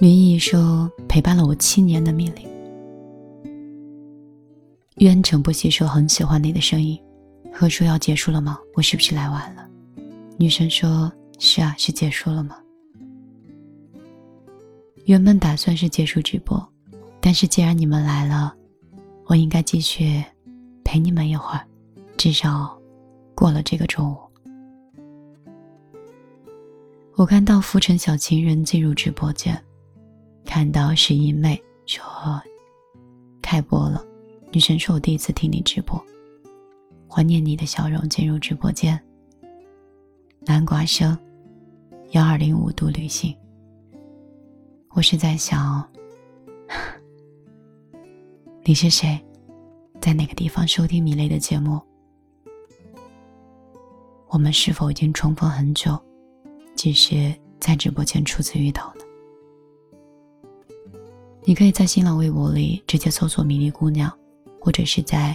林毅说：“陪伴了我七年的米粒。”渊城不息说：“很喜欢你的声音。”何说要结束了吗？我是不是来晚了？女生说：“是啊，是结束了吗？”原本打算是结束直播，但是既然你们来了，我应该继续陪你们一会儿，至少过了这个中午。我看到浮尘小情人进入直播间。看到十一妹说开播了，女神说我第一次听你直播，怀念你的笑容。进入直播间，南瓜生幺二零五度旅行。我是在想，你是谁，在哪个地方收听米雷的节目？我们是否已经重逢很久，只是在直播间初次遇到？你可以在新浪微博里直接搜索“米粒姑娘”，或者是在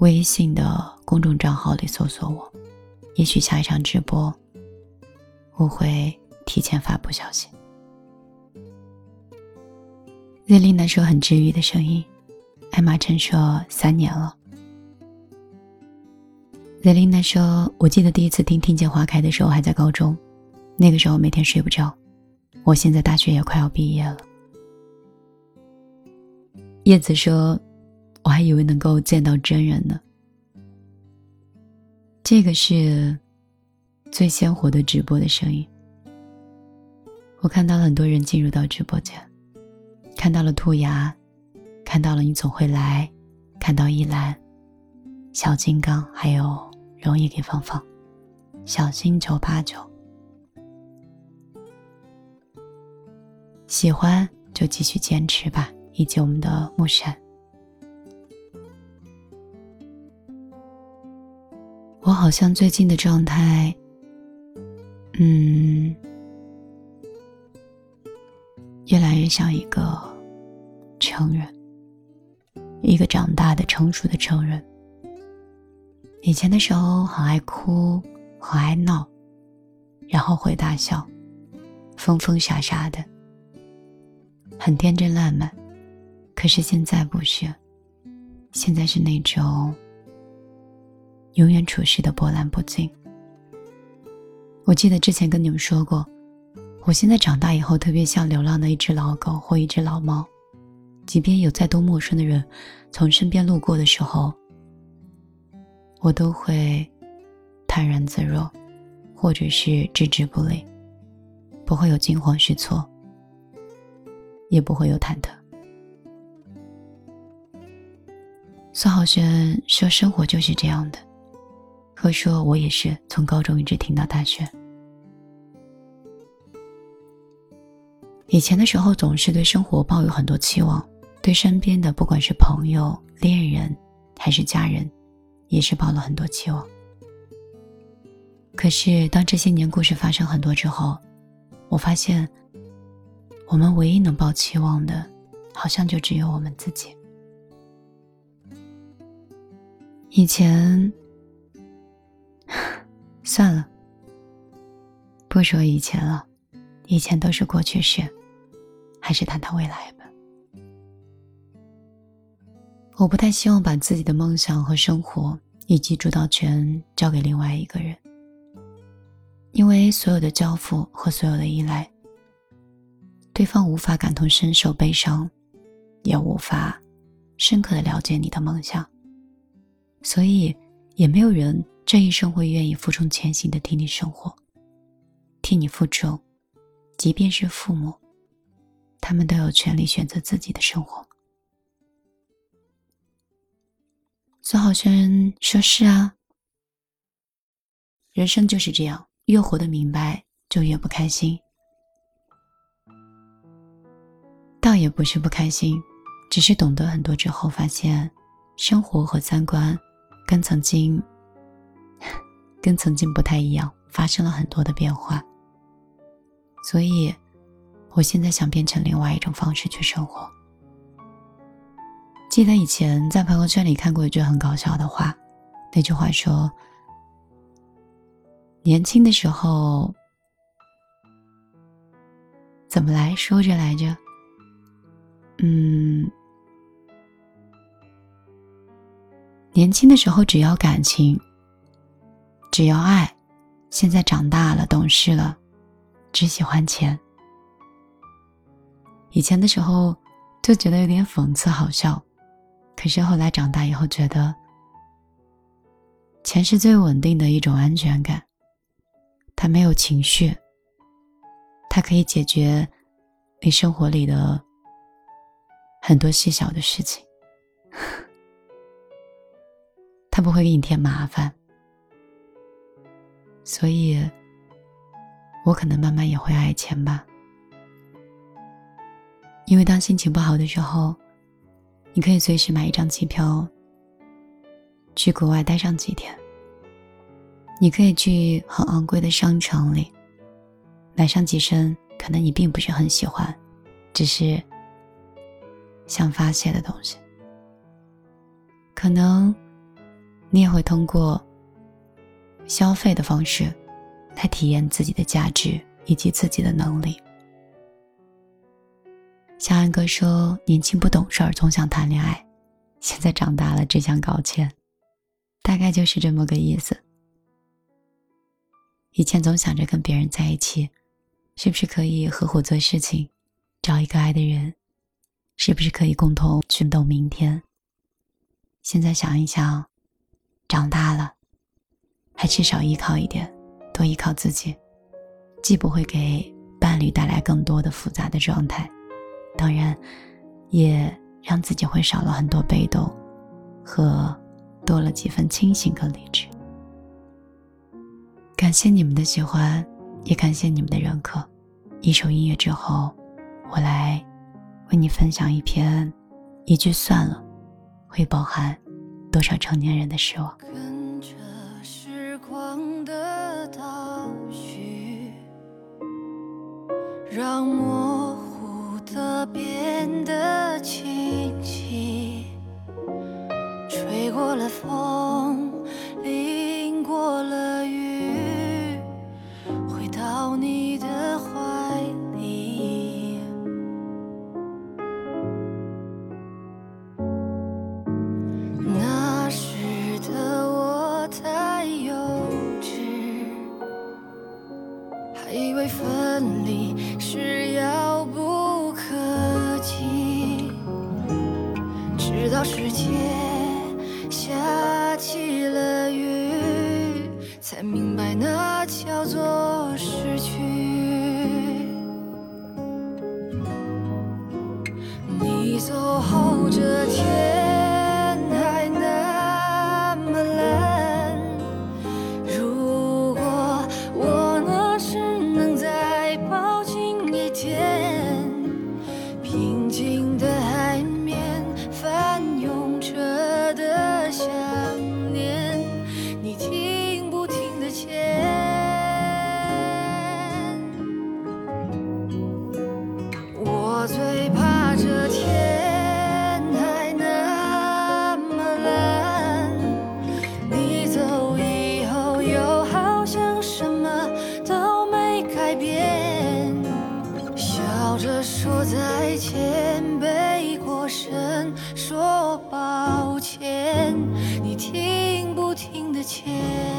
微信的公众账号里搜索我。也许下一场直播，我会提前发布消息。瑞丽娜说很治愈的声音，艾玛晨说三年了。瑞丽娜说，我记得第一次听《听见花开》的时候还在高中，那个时候每天睡不着。我现在大学也快要毕业了。叶子说：“我还以为能够见到真人呢。”这个是最鲜活的直播的声音。我看到了很多人进入到直播间，看到了兔牙，看到了你总会来，看到依兰、小金刚，还有容易给芳芳、小新九八九。喜欢就继续坚持吧。以及我们的木山，我好像最近的状态，嗯，越来越像一个成人，一个长大的成熟的成人。以前的时候很爱哭，很爱闹，然后会大笑，疯疯傻傻的，很天真烂漫。可是现在不是，现在是那种永远处事的波澜不惊。我记得之前跟你们说过，我现在长大以后特别像流浪的一只老狗或一只老猫，即便有再多陌生的人从身边路过的时候，我都会泰然自若，或者是置之不理，不会有惊慌失措，也不会有忐忑。苏浩轩说：“生活就是这样的。”可说：“我也是，从高中一直听到大学。以前的时候，总是对生活抱有很多期望，对身边的不管是朋友、恋人还是家人，也是抱了很多期望。可是，当这些年故事发生很多之后，我发现，我们唯一能抱期望的，好像就只有我们自己。”以前，算了，不说以前了，以前都是过去式，还是谈谈未来吧。我不太希望把自己的梦想和生活以及主导权交给另外一个人，因为所有的交付和所有的依赖，对方无法感同身受悲伤，也无法深刻的了解你的梦想。所以，也没有人这一生会愿意负重前行的替你生活，替你负重，即便是父母，他们都有权利选择自己的生活。孙浩轩说：“是啊，人生就是这样，越活得明白，就越不开心。倒也不是不开心，只是懂得很多之后，发现生活和三观。”跟曾经，跟曾经不太一样，发生了很多的变化。所以，我现在想变成另外一种方式去生活。记得以前在朋友圈里看过一句很搞笑的话，那句话说：“年轻的时候，怎么来说着来着？嗯，年轻的时候只要感情，只要爱，现在长大了懂事了，只喜欢钱。以前的时候就觉得有点讽刺好笑，可是后来长大以后觉得，钱是最稳定的一种安全感，它没有情绪，它可以解决你生活里的。很多细小的事情，他不会给你添麻烦，所以，我可能慢慢也会爱钱吧。因为当心情不好的时候，你可以随时买一张机票，去国外待上几天。你可以去很昂贵的商场里，买上几身可能你并不是很喜欢，只是。想发泄的东西，可能你也会通过消费的方式来体验自己的价值以及自己的能力。小安哥说：“年轻不懂事儿，总想谈恋爱，现在长大了只想搞钱，大概就是这么个意思。以前总想着跟别人在一起，是不是可以合伙做事情，找一个爱的人。”是不是可以共同奋斗明天？现在想一想，长大了，还是少依靠一点，多依靠自己，既不会给伴侣带来更多的复杂的状态，当然，也让自己会少了很多被动，和多了几分清醒和理智。感谢你们的喜欢，也感谢你们的认可。一首音乐之后，我来。为你分享一篇，一句算了，会包含多少成年人的失望。跟着时光的倒叙，让模糊的变得清晰，吹过了风，淋过了雨，回到你还以为分离是遥不可及直到世界下起了雨才明白那叫做失去。你走后这天说再见背过身说抱歉你听不听得见？